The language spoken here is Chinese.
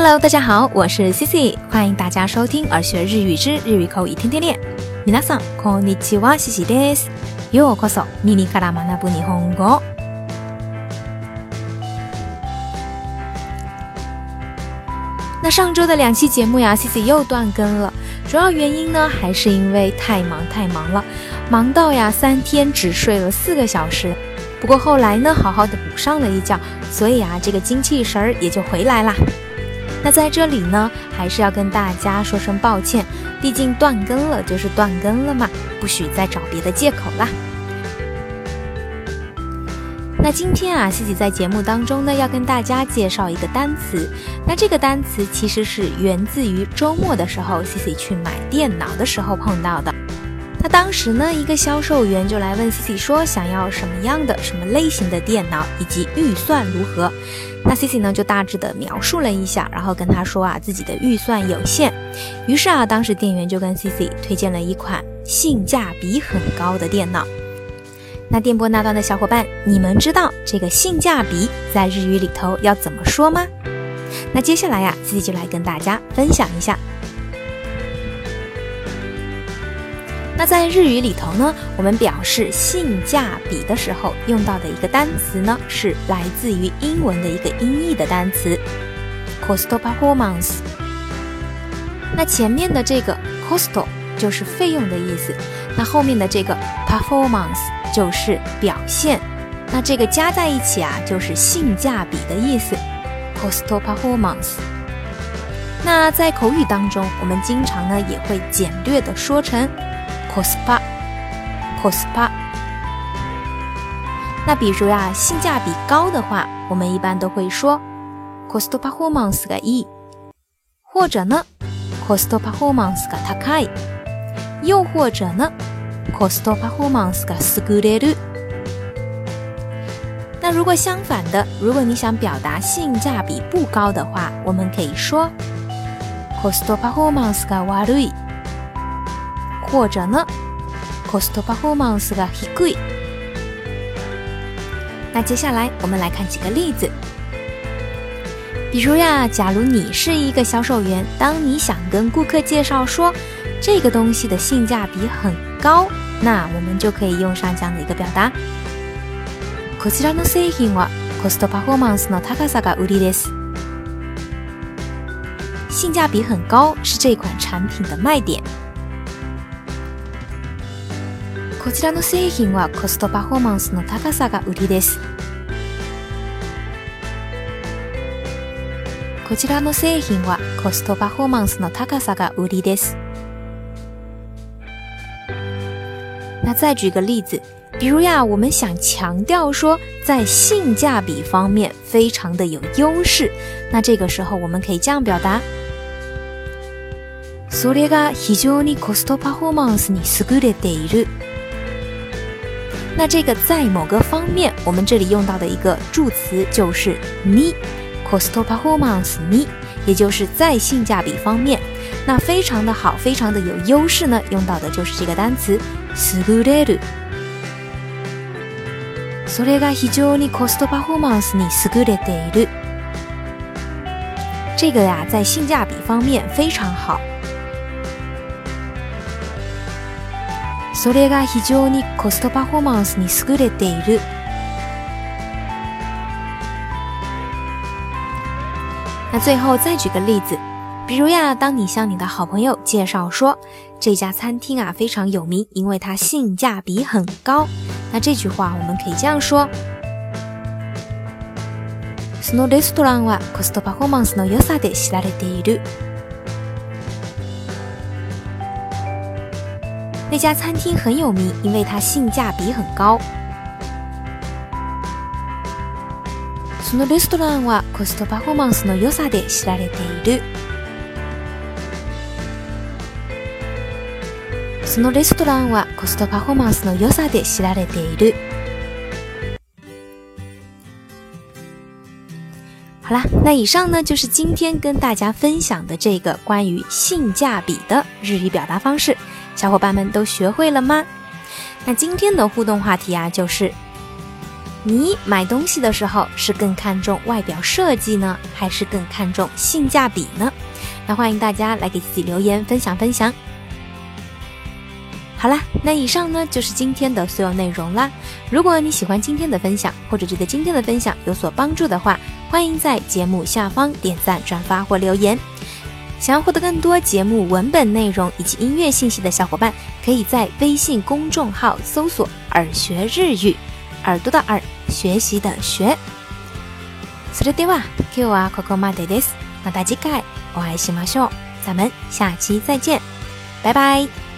Hello，大家好，我是 Cici，欢迎大家收听《耳学日语之日语口语天天练》。皆さんこんにちは、Cici です。ようこそ耳から学ぶ日本語。那上周的两期节目呀，Cici 又断更了，主要原因呢，还是因为太忙太忙了，忙到呀三天只睡了四个小时。不过后来呢，好好的补上了一觉，所以啊，这个精气神儿也就回来啦。 那在这里呢，还是要跟大家说声抱歉，毕竟断更了就是断更了嘛，不许再找别的借口啦。那今天啊，西西在节目当中呢，要跟大家介绍一个单词。那这个单词其实是源自于周末的时候，西西去买电脑的时候碰到的。那当时呢，一个销售员就来问 Cici 说，想要什么样的、什么类型的电脑，以及预算如何。那 Cici 呢就大致的描述了一下，然后跟他说啊，自己的预算有限。于是啊，当时店员就跟 Cici 推荐了一款性价比很高的电脑。那电波那端的小伙伴，你们知道这个性价比在日语里头要怎么说吗？那接下来呀 C C 就来跟大家分享一下。那在日语里头呢，我们表示性价比的时候用到的一个单词呢，是来自于英文的一个音译的单词 cost performance。那前面的这个 cost 就是费用的意思，那后面的这个 performance 就是表现，那这个加在一起啊，就是性价比的意思 cost performance。那在口语当中，我们经常呢也会简略的说成。cost pa，cost pa。那比如呀，性价比高的话，我们一般都会说 cost performance がいい，或者呢 cost performance が高い，又或者呢 cost performance が優れる。那如果相反的，如果你想表达性价比不高的话，我们可以说 cost performance が悪い。 或者呢，cost performance が低い。那接下来我们来看几个例子。比如呀，假如你是一个销售员，当你想跟顾客介绍说这个东西的性价比很高，那我们就可以用上这样的一个表达。こちらの製品はコストパフォーマンスの高さが売りです。性价比很高是这款产品的卖点。 こちらの製品はコストパフォーマンスの高さが売りです。こちらの製品はコストパフォーマンスの高さが売りです。那再举个例子，比如呀，我们想强调说在性价比方面非常的有优势，那这个时候我们可以这样表达：それが非常にコストパフォーマンスに優れている。那这个在某个方面，我们这里用到的一个助词就是に，cost performance に，也就是在性价比方面，那非常的好，非常的有优势呢，用到的就是这个单词優れる。それが非常にコストパフォーマンスに優れている。这个呀，在性价比方面非常好。 それが非常にコストパフォーマンスに優れている。那最后再举个例子，比如呀，当你向你的好朋友介绍说这家餐厅啊非常有名，因为它性价比很高，那这句话我们可以这样说：そのレストランはコストパフォーマンスの良さで知られている。那家餐厅很有名，因为它性价比很高。そのレストランはコストパフォーマンスの良さで知られている。そのレストランはコストパフォーマンスの良さで知られている。好啦，那以上呢就是今天跟大家分享的这个关于性价比的日语表达方式。 小伙伴们都学会了吗？那今天的互动话题啊，就是你买东西的时候是更看重外表设计呢，还是更看重性价比呢？那欢迎大家来给自己留言分享分享。好啦，那以上呢就是今天的所有内容啦。如果你喜欢今天的分享，或者觉得今天的分享有所帮助的话，欢迎在节目下方点赞、转发或留言。想要获得更多节目文本内容以及音乐信息的小伙伴，可以在微信公众号搜索“耳学日语”，耳朵的耳，学习的学。それでは今日はここまでです。また次回お会いしましょう。咱们下期再见，拜拜。